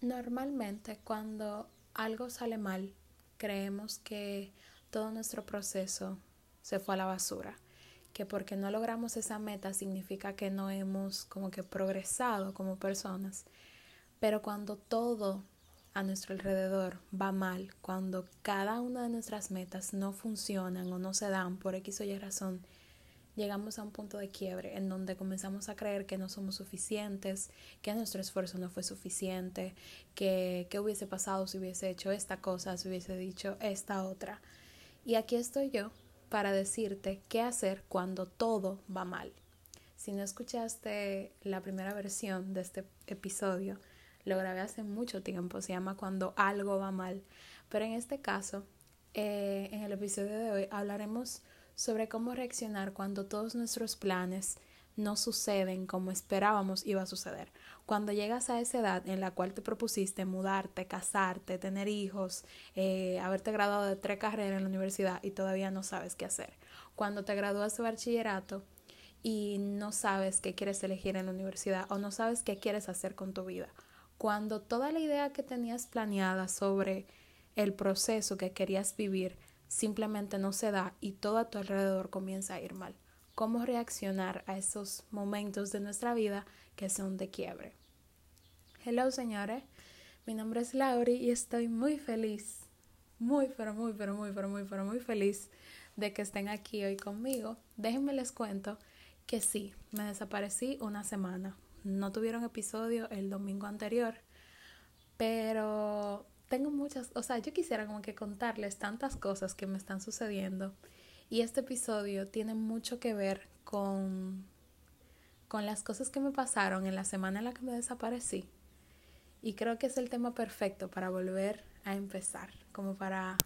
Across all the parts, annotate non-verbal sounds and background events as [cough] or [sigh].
Normalmente cuando algo sale mal, creemos que todo nuestro proceso se fue a la basura, que porque no logramos esa meta significa que no hemos como que progresado como personas. Pero cuando todo a nuestro alrededor va mal, cuando cada una de nuestras metas no funcionan o no se dan por X o Y razón, llegamos a un punto de quiebre en donde comenzamos a creer que no somos suficientes, que nuestro esfuerzo no fue suficiente, que qué hubiese pasado si hubiese hecho esta cosa, si hubiese dicho esta otra. Y aquí estoy yo para decirte qué hacer cuando todo va mal. Si no escuchaste la primera versión de este episodio, lo grabé hace mucho tiempo, se llama Cuando algo va mal. Pero en este caso, eh, en el episodio de hoy hablaremos sobre cómo reaccionar cuando todos nuestros planes no suceden como esperábamos iba a suceder. Cuando llegas a esa edad en la cual te propusiste mudarte, casarte, tener hijos, eh, haberte graduado de tres carreras en la universidad y todavía no sabes qué hacer. Cuando te gradúas de bachillerato y no sabes qué quieres elegir en la universidad o no sabes qué quieres hacer con tu vida. Cuando toda la idea que tenías planeada sobre el proceso que querías vivir simplemente no se da y todo a tu alrededor comienza a ir mal. ¿Cómo reaccionar a esos momentos de nuestra vida que son de quiebre? Hello señores, mi nombre es Lauri y estoy muy feliz, muy pero muy pero muy pero muy pero muy feliz de que estén aquí hoy conmigo. Déjenme les cuento que sí, me desaparecí una semana. No tuvieron episodio el domingo anterior, pero tengo muchas, o sea, yo quisiera como que contarles tantas cosas que me están sucediendo y este episodio tiene mucho que ver con con las cosas que me pasaron en la semana en la que me desaparecí. Y creo que es el tema perfecto para volver a empezar, como para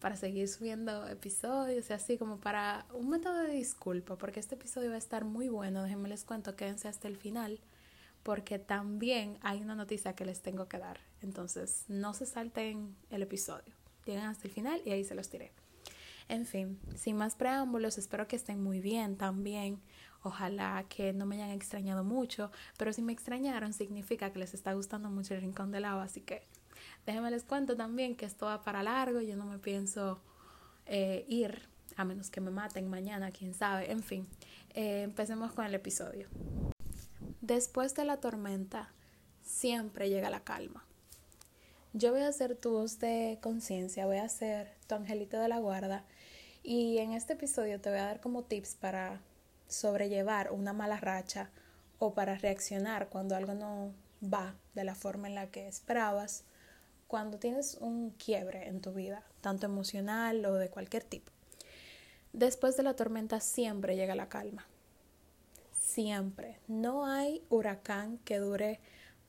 para seguir subiendo episodios y así como para un método de disculpa, porque este episodio va a estar muy bueno, déjenme les cuento, quédense hasta el final porque también hay una noticia que les tengo que dar. Entonces, no se salten el episodio. Lleguen hasta el final y ahí se los tiré. En fin, sin más preámbulos, espero que estén muy bien también. Ojalá que no me hayan extrañado mucho, pero si me extrañaron significa que les está gustando mucho el Rincón del Agua, así que déjenme les cuento también que esto va para largo, yo no me pienso eh, ir, a menos que me maten mañana, quién sabe, en fin, eh, empecemos con el episodio. Después de la tormenta, siempre llega la calma. Yo voy a ser tu voz de conciencia, voy a ser tu angelito de la guarda y en este episodio te voy a dar como tips para sobrellevar una mala racha o para reaccionar cuando algo no va de la forma en la que esperabas, cuando tienes un quiebre en tu vida, tanto emocional o de cualquier tipo. Después de la tormenta siempre llega la calma siempre. No hay huracán que dure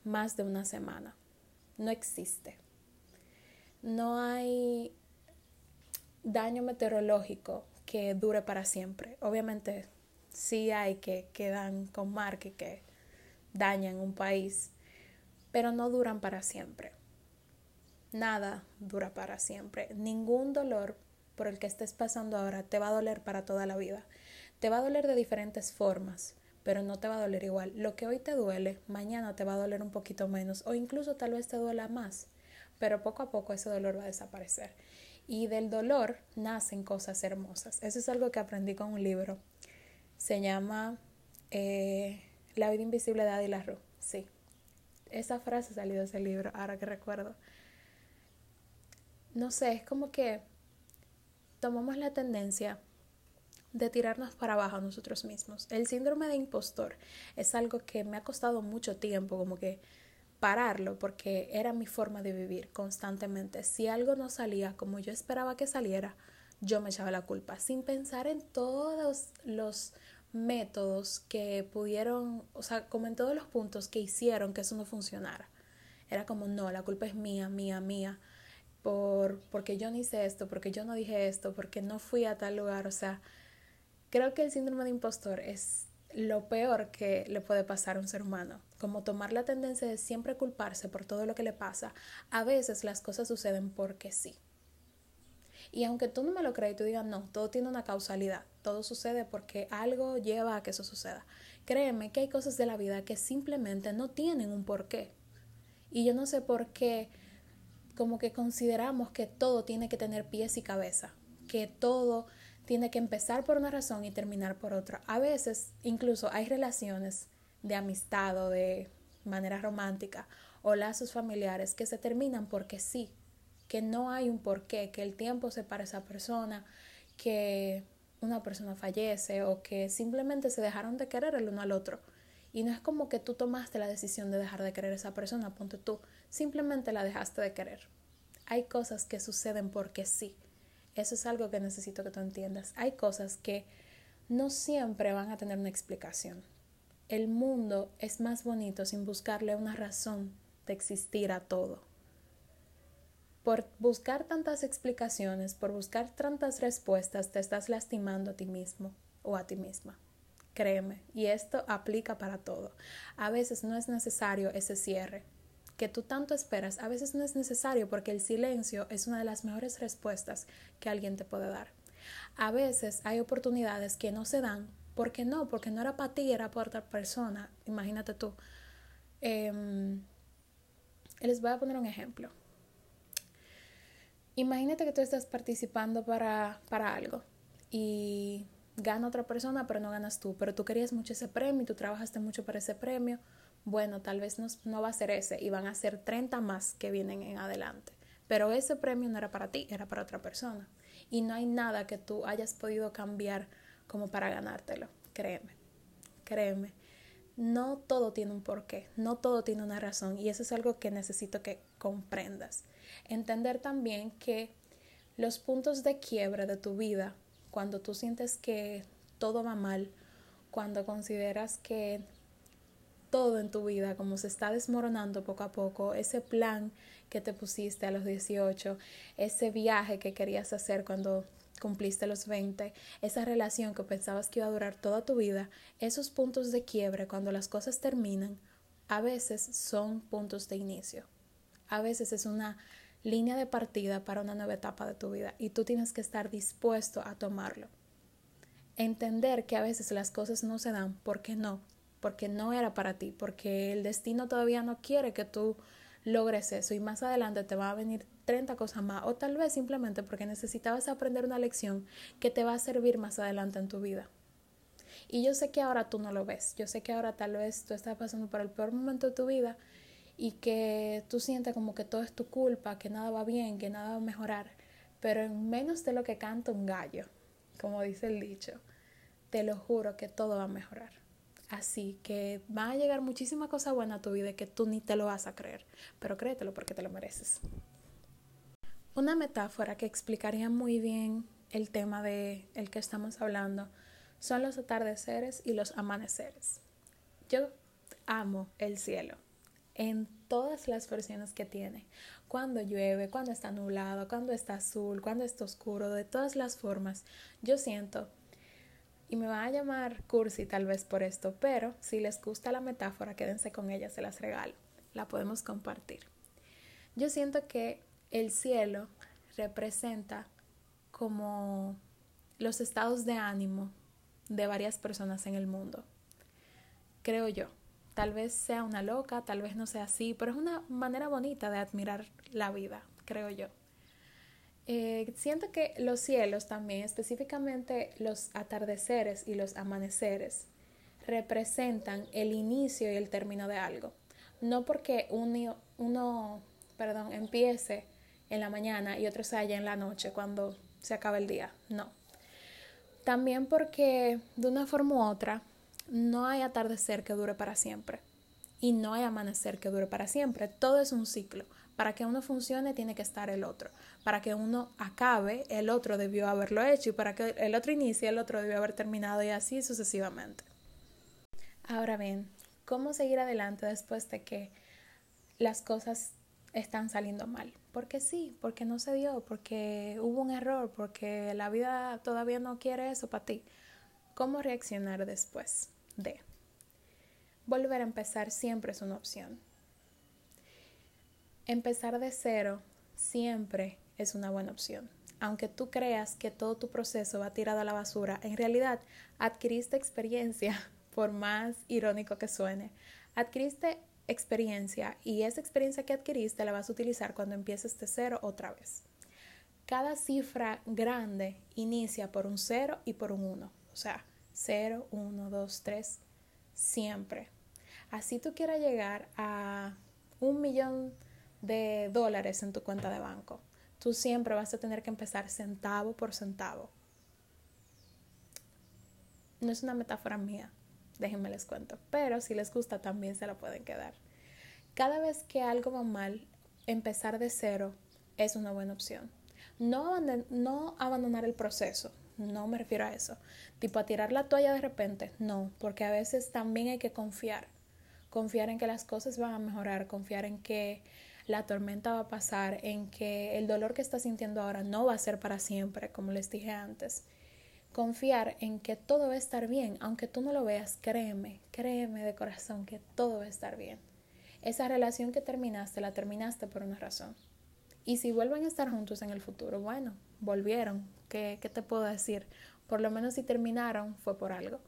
más de una semana. No existe. No hay daño meteorológico que dure para siempre. Obviamente sí hay que quedan con mar que, que dañan un país, pero no duran para siempre. Nada dura para siempre. Ningún dolor por el que estés pasando ahora te va a doler para toda la vida. Te va a doler de diferentes formas pero no te va a doler igual. Lo que hoy te duele, mañana te va a doler un poquito menos o incluso tal vez te duela más, pero poco a poco ese dolor va a desaparecer. Y del dolor nacen cosas hermosas. Eso es algo que aprendí con un libro. Se llama eh, La vida invisible de Adi Larue. Sí, esa frase salió de ese libro, ahora que recuerdo. No sé, es como que tomamos la tendencia de tirarnos para abajo a nosotros mismos. El síndrome de impostor es algo que me ha costado mucho tiempo como que pararlo porque era mi forma de vivir constantemente. Si algo no salía como yo esperaba que saliera, yo me echaba la culpa sin pensar en todos los métodos que pudieron, o sea, como en todos los puntos que hicieron que eso no funcionara. Era como, no, la culpa es mía, mía, mía, por, porque yo no hice esto, porque yo no dije esto, porque no fui a tal lugar, o sea, Creo que el síndrome de impostor es lo peor que le puede pasar a un ser humano, como tomar la tendencia de siempre culparse por todo lo que le pasa. A veces las cosas suceden porque sí. Y aunque tú no me lo creas y tú digas, no, todo tiene una causalidad, todo sucede porque algo lleva a que eso suceda. Créeme que hay cosas de la vida que simplemente no tienen un porqué. Y yo no sé por qué como que consideramos que todo tiene que tener pies y cabeza, que todo tiene que empezar por una razón y terminar por otra. A veces incluso hay relaciones de amistad o de manera romántica o lazos familiares que se terminan porque sí, que no hay un porqué, que el tiempo separa a esa persona, que una persona fallece o que simplemente se dejaron de querer el uno al otro. Y no es como que tú tomaste la decisión de dejar de querer a esa persona, ponte tú, simplemente la dejaste de querer. Hay cosas que suceden porque sí. Eso es algo que necesito que tú entiendas. Hay cosas que no siempre van a tener una explicación. El mundo es más bonito sin buscarle una razón de existir a todo. Por buscar tantas explicaciones, por buscar tantas respuestas, te estás lastimando a ti mismo o a ti misma. Créeme, y esto aplica para todo. A veces no es necesario ese cierre que tú tanto esperas. A veces no es necesario porque el silencio es una de las mejores respuestas que alguien te puede dar. A veces hay oportunidades que no se dan porque no, porque no era para ti, era para otra persona. Imagínate tú. Em, les voy a poner un ejemplo. Imagínate que tú estás participando para, para algo y gana otra persona, pero no ganas tú, pero tú querías mucho ese premio y tú trabajaste mucho para ese premio. Bueno, tal vez no, no va a ser ese y van a ser 30 más que vienen en adelante. Pero ese premio no era para ti, era para otra persona. Y no hay nada que tú hayas podido cambiar como para ganártelo. Créeme, créeme no todo tiene un porqué, no todo tiene una razón y eso es algo que necesito que comprendas. Entender también que los puntos de quiebre de tu vida, cuando tú sientes que todo va mal, cuando consideras que todo en tu vida como se está desmoronando poco a poco, ese plan que te pusiste a los 18, ese viaje que querías hacer cuando cumpliste los 20, esa relación que pensabas que iba a durar toda tu vida, esos puntos de quiebre cuando las cosas terminan, a veces son puntos de inicio. A veces es una línea de partida para una nueva etapa de tu vida y tú tienes que estar dispuesto a tomarlo. Entender que a veces las cosas no se dan porque no, porque no era para ti, porque el destino todavía no quiere que tú logres eso y más adelante te va a venir 30 cosas más o tal vez simplemente porque necesitabas aprender una lección que te va a servir más adelante en tu vida. Y yo sé que ahora tú no lo ves, yo sé que ahora tal vez tú estás pasando por el peor momento de tu vida y que tú sientes como que todo es tu culpa, que nada va bien, que nada va a mejorar, pero en menos de lo que canta un gallo, como dice el dicho, te lo juro que todo va a mejorar. Así que van a llegar muchísimas cosas buenas a tu vida que tú ni te lo vas a creer, pero créetelo porque te lo mereces. Una metáfora que explicaría muy bien el tema de el que estamos hablando son los atardeceres y los amaneceres. Yo amo el cielo en todas las versiones que tiene. Cuando llueve, cuando está nublado, cuando está azul, cuando está oscuro, de todas las formas. Yo siento, y me va a llamar cursi tal vez por esto, pero si les gusta la metáfora, quédense con ella, se las regalo. La podemos compartir. Yo siento que el cielo representa como los estados de ánimo de varias personas en el mundo. Creo yo. Tal vez sea una loca, tal vez no sea así, pero es una manera bonita de admirar la vida, creo yo. Eh, siento que los cielos también, específicamente los atardeceres y los amaneceres, representan el inicio y el término de algo. No porque uno, perdón, empiece en la mañana y otro se halla en la noche cuando se acaba el día. No. También porque de una forma u otra no hay atardecer que dure para siempre y no hay amanecer que dure para siempre. Todo es un ciclo. Para que uno funcione tiene que estar el otro. Para que uno acabe, el otro debió haberlo hecho y para que el otro inicie, el otro debió haber terminado y así sucesivamente. Ahora bien, ¿cómo seguir adelante después de que las cosas están saliendo mal. Porque sí, porque no se dio, porque hubo un error, porque la vida todavía no quiere eso para ti. ¿Cómo reaccionar después de? Volver a empezar siempre es una opción. Empezar de cero siempre es una buena opción. Aunque tú creas que todo tu proceso va tirado a la basura, en realidad adquiriste experiencia, [laughs] por más irónico que suene. Adquiriste experiencia y esa experiencia que adquiriste la vas a utilizar cuando empieces de cero otra vez. Cada cifra grande inicia por un 0 y por un 1. O sea, 0, 1, 2, 3, siempre. Así tú quieras llegar a un millón de dólares en tu cuenta de banco, tú siempre vas a tener que empezar centavo por centavo. No es una metáfora mía, déjenme les cuento, pero si les gusta también se la pueden quedar. Cada vez que algo va mal, empezar de cero es una buena opción. No, no abandonar el proceso, no me refiero a eso. Tipo a tirar la toalla de repente, no, porque a veces también hay que confiar. Confiar en que las cosas van a mejorar, confiar en que la tormenta va a pasar, en que el dolor que estás sintiendo ahora no va a ser para siempre, como les dije antes. Confiar en que todo va a estar bien, aunque tú no lo veas, créeme, créeme de corazón que todo va a estar bien. Esa relación que terminaste, la terminaste por una razón. Y si vuelven a estar juntos en el futuro, bueno, volvieron. ¿Qué, qué te puedo decir? Por lo menos si terminaron, fue por algo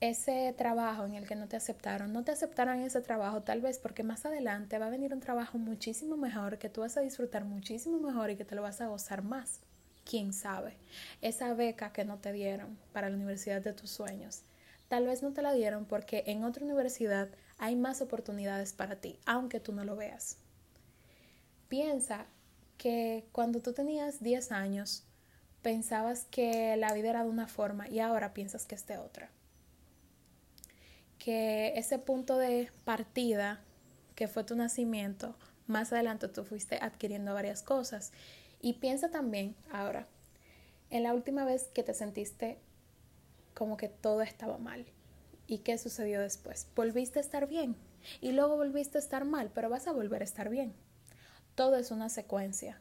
ese trabajo en el que no te aceptaron, no te aceptaron ese trabajo tal vez porque más adelante va a venir un trabajo muchísimo mejor que tú vas a disfrutar muchísimo mejor y que te lo vas a gozar más. ¿Quién sabe? Esa beca que no te dieron para la universidad de tus sueños, tal vez no te la dieron porque en otra universidad hay más oportunidades para ti, aunque tú no lo veas. Piensa que cuando tú tenías 10 años, pensabas que la vida era de una forma y ahora piensas que es de otra que ese punto de partida que fue tu nacimiento, más adelante tú fuiste adquiriendo varias cosas. Y piensa también ahora, en la última vez que te sentiste como que todo estaba mal. ¿Y qué sucedió después? Volviste a estar bien y luego volviste a estar mal, pero vas a volver a estar bien. Todo es una secuencia.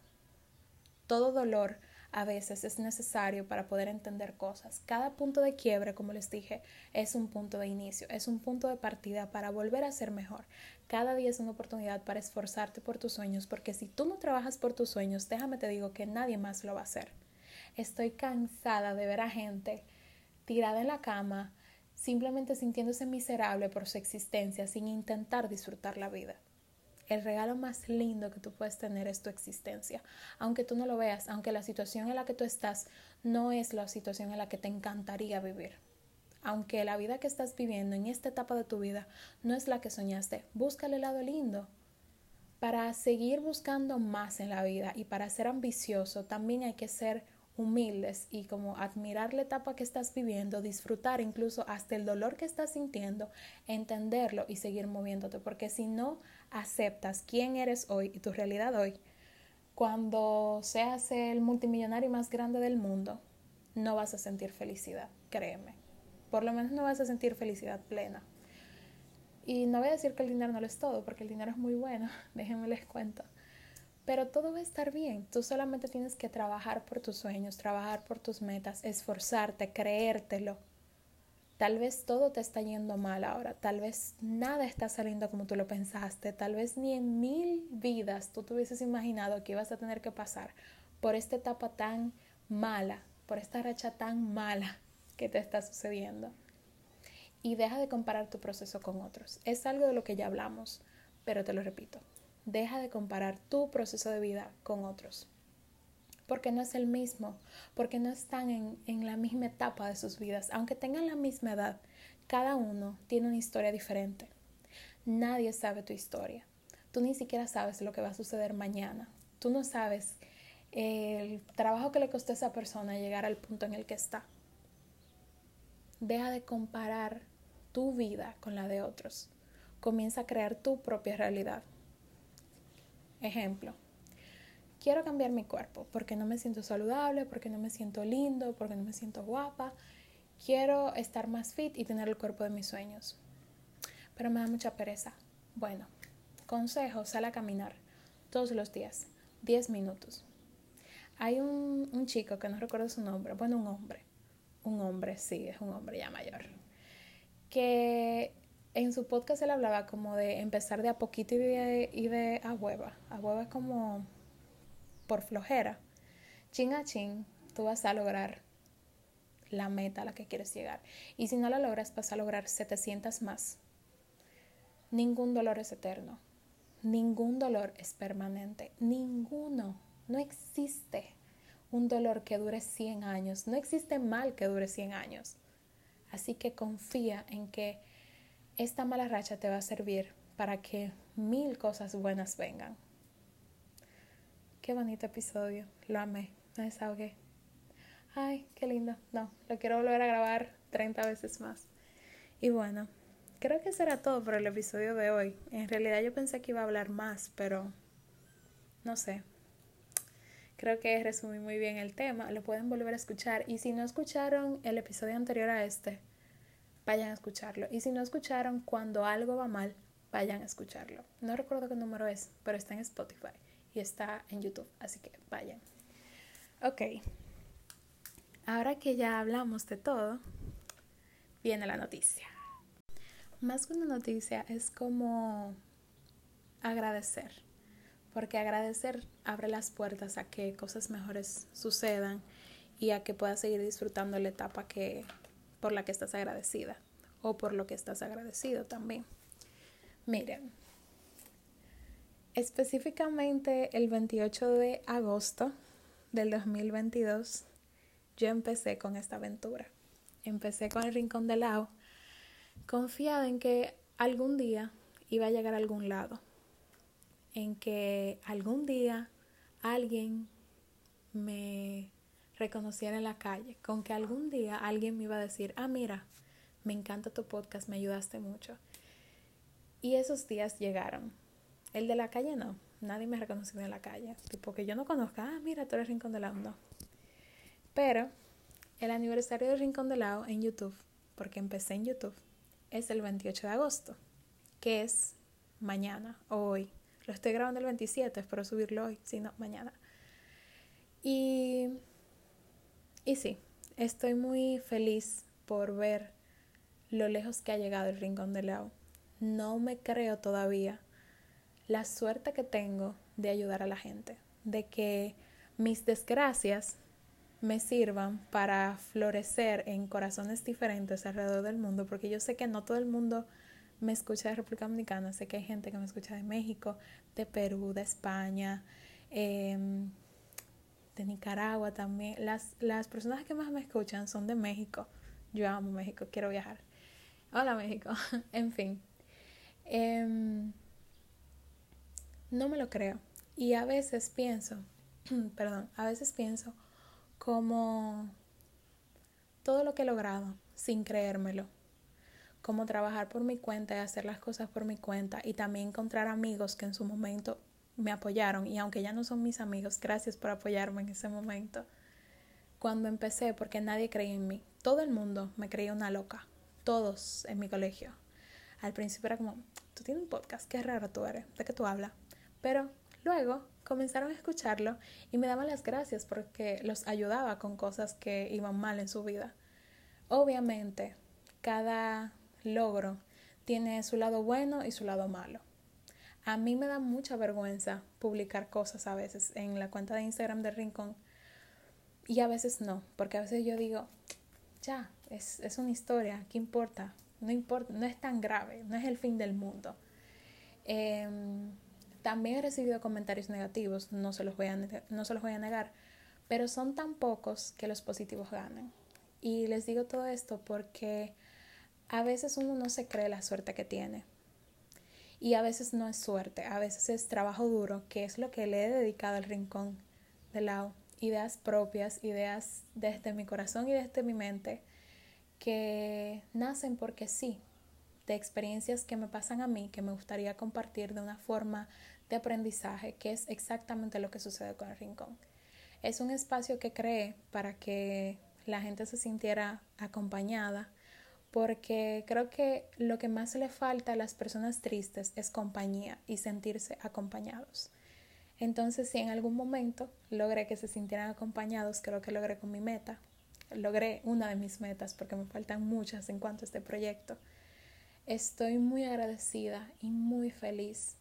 Todo dolor a veces es necesario para poder entender cosas. Cada punto de quiebre, como les dije, es un punto de inicio, es un punto de partida para volver a ser mejor. Cada día es una oportunidad para esforzarte por tus sueños, porque si tú no trabajas por tus sueños, déjame te digo que nadie más lo va a hacer. Estoy cansada de ver a gente tirada en la cama, simplemente sintiéndose miserable por su existencia sin intentar disfrutar la vida. El regalo más lindo que tú puedes tener es tu existencia. Aunque tú no lo veas, aunque la situación en la que tú estás no es la situación en la que te encantaría vivir. Aunque la vida que estás viviendo en esta etapa de tu vida no es la que soñaste, búscale el lado lindo. Para seguir buscando más en la vida y para ser ambicioso también hay que ser humildes y como admirar la etapa que estás viviendo, disfrutar incluso hasta el dolor que estás sintiendo, entenderlo y seguir moviéndote, porque si no aceptas quién eres hoy y tu realidad hoy, cuando seas el multimillonario más grande del mundo, no vas a sentir felicidad, créeme. Por lo menos no vas a sentir felicidad plena. Y no voy a decir que el dinero no lo es todo, porque el dinero es muy bueno, [laughs] déjenme les cuento. Pero todo va a estar bien. Tú solamente tienes que trabajar por tus sueños, trabajar por tus metas, esforzarte, creértelo. Tal vez todo te está yendo mal ahora, tal vez nada está saliendo como tú lo pensaste, tal vez ni en mil vidas tú te hubieses imaginado que ibas a tener que pasar por esta etapa tan mala, por esta racha tan mala que te está sucediendo. Y deja de comparar tu proceso con otros. Es algo de lo que ya hablamos, pero te lo repito, deja de comparar tu proceso de vida con otros porque no es el mismo, porque no están en, en, la misma etapa de sus vidas. Aunque tengan la misma edad, cada uno tiene una historia diferente. Nadie sabe tu historia. Tú ni siquiera sabes lo que va a suceder mañana. Tú no sabes el trabajo que le costó a esa persona llegar al punto en el que está. Deja de comparar tu vida con la de otros. Comienza a crear tu propia realidad. Ejemplo, quiero cambiar mi cuerpo porque no me siento saludable, porque no me siento lindo, porque no me siento guapa. Quiero estar más fit y tener el cuerpo de mis sueños. Pero me da mucha pereza. Bueno, consejo, sal a caminar todos los días, 10 minutos. Hay un, un chico que no recuerdo su nombre, bueno, un hombre, un hombre, sí, es un hombre ya mayor, que en su podcast él hablaba como de empezar de a poquito y de, a hueva. A hueva es como por flojera, chin a chin, tú vas a lograr la meta a la que quieres llegar. Y si no la logras, vas a lograr 700 más. Ningún dolor es eterno. Ningún dolor es permanente. Ninguno. No existe un dolor que dure 100 años. No existe mal que dure 100 años. Así que confía en que esta mala racha te va a servir para que mil cosas buenas vengan. Qué bonito episodio. Lo amé. Me desahogué. Ay, qué lindo. No, lo quiero volver a grabar 30 veces más. Y bueno, creo que eso era todo por el episodio de hoy. En realidad yo pensé que iba a hablar más, pero no sé. Creo que resumí muy bien el tema. Lo pueden volver a escuchar. Y si no escucharon el episodio anterior a este, vayan a escucharlo. Y si no escucharon cuando algo va mal, vayan a escucharlo. No recuerdo qué número es, pero está en Spotify y está en YouTube. Así que vayan. Ok. Ahora que ya hablamos de todo, viene la noticia. Más que una noticia es como agradecer, porque agradecer abre las puertas a que cosas mejores sucedan y a que puedas seguir disfrutando la etapa que por la que estás agradecida o por lo que estás agradecido también. Miren, específicamente el 28 de agosto del 2022 yo empecé con esta aventura. Empecé con el Rincón de Lao confiada en que algún día iba a llegar a algún lado, en que algún día alguien me reconociera en la calle, con que algún día alguien me iba a decir, ah, mira, me encanta tu podcast, me ayudaste mucho. Y esos días llegaron. El de la calle no, nadie me reconoció en la calle, tipo que yo no conozca, ah, mira, tú eres Rincón de Lao, no. Pero el aniversario del Rincón de Lao en YouTube, porque empecé en YouTube, es el 28 de agosto, que es mañana o hoy. Lo estoy grabando el 27, espero subirlo hoy, si no, mañana. Y, y sí, estoy muy feliz por ver lo lejos que ha llegado el Rincón de Lao. No me creo todavía la suerte que tengo de ayudar a la gente, de que mis desgracias me sirvan para florecer en corazones diferentes alrededor del mundo, porque yo sé que no todo el mundo me escucha de República Dominicana, sé que hay gente que me escucha de México, de Perú, de España, em, de Nicaragua también. Las, las personas que más me escuchan son de México. Yo amo México, quiero viajar. Hola México, [laughs] en fin. Em, no me lo creo. Y a veces pienso, [clears throat] perdón, a veces pienso, como todo lo que he logrado sin creérmelo, como trabajar por mi cuenta y hacer las cosas por mi cuenta y también encontrar amigos que en su momento me apoyaron y aunque ya no son mis amigos, gracias por apoyarme en ese momento. Cuando empecé, porque nadie creía en mí, todo el mundo me creía una loca, todos en mi colegio. Al principio era como, tú tienes un podcast, qué raro tú eres, ¿de qué tú hablas? Pero luego comenzaron a escucharlo y me daban las gracias porque los ayudaba con cosas que iban mal en su vida. Obviamente, cada logro tiene su lado bueno y su lado malo. A mí me da mucha vergüenza publicar cosas a veces en la cuenta de Instagram de Rincón y a veces no, porque a veces yo digo, ya, es, es una historia, ¿qué importa? No importa, no es tan grave, no es el fin del mundo. Eh, también he recibido comentarios negativos, no se los voy a, no se los voy a negar, pero son tan pocos que los positivos ganan. Y les digo todo esto porque a veces uno no se cree la suerte que tiene. Y a veces no es suerte, a veces es trabajo duro, que es lo que le he dedicado al rincón de lado. Ideas propias, ideas desde mi corazón y desde mi mente, que nacen porque sí, de experiencias que me pasan a mí, que me gustaría compartir de una forma de aprendizaje, que es exactamente lo que sucede con el rincón. Es un espacio que creé para que la gente se sintiera acompañada, porque creo que lo que más le falta a las personas tristes es compañía y sentirse acompañados. Entonces, si en algún momento logré que se sintieran acompañados, creo que logré con mi meta, logré una de mis metas, porque me faltan muchas en cuanto a este proyecto, Estoy muy agradecida y muy feliz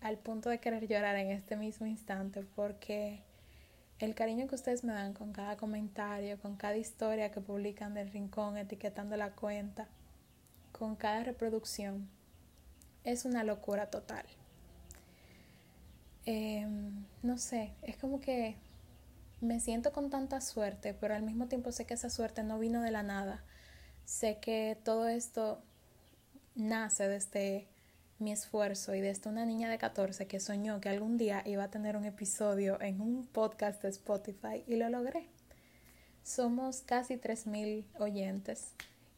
al punto de querer llorar en este mismo instante porque el cariño que ustedes me dan con cada comentario, con cada historia que publican del rincón, etiquetando la cuenta, con cada reproducción, es una locura total. Em, no sé, es como que me siento con tanta suerte, pero al mismo tiempo sé que esa suerte no vino de la nada. Sé que todo esto nace desde mi esfuerzo y desde una niña de 14 que soñó que algún día iba a tener un episodio en un podcast de Spotify y lo logré. Somos casi 3.000 oyentes.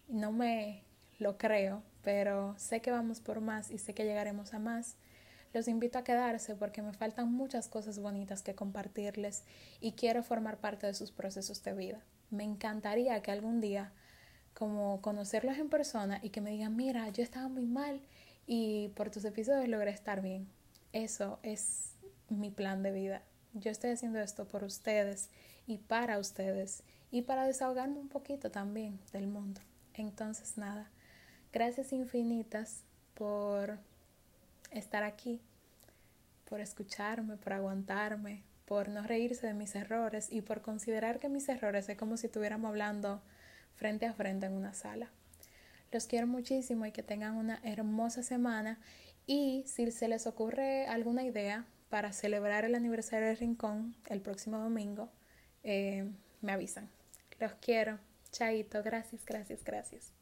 No me lo creo, pero sé que vamos por más y sé que llegaremos a más. Los invito a quedarse porque me faltan muchas cosas bonitas que compartirles y quiero formar parte de sus procesos de vida. Me encantaría que algún día como conocerlos en persona y que me digan, mira, yo estaba muy mal y por tus episodios logré estar bien. Eso es mi plan de vida. Yo estoy haciendo esto por ustedes y para ustedes y para desahogarme un poquito también del mundo. Entonces, nada, gracias infinitas por estar aquí, por escucharme, por aguantarme, por no reírse de mis errores y por considerar que mis errores es como si estuviéramos hablando frente a frente en una sala. Los quiero muchísimo y que tengan una hermosa semana y si se les ocurre alguna idea para celebrar el aniversario del Rincón el próximo domingo, eh, me avisan. Los quiero. Chaito. Gracias, gracias, gracias.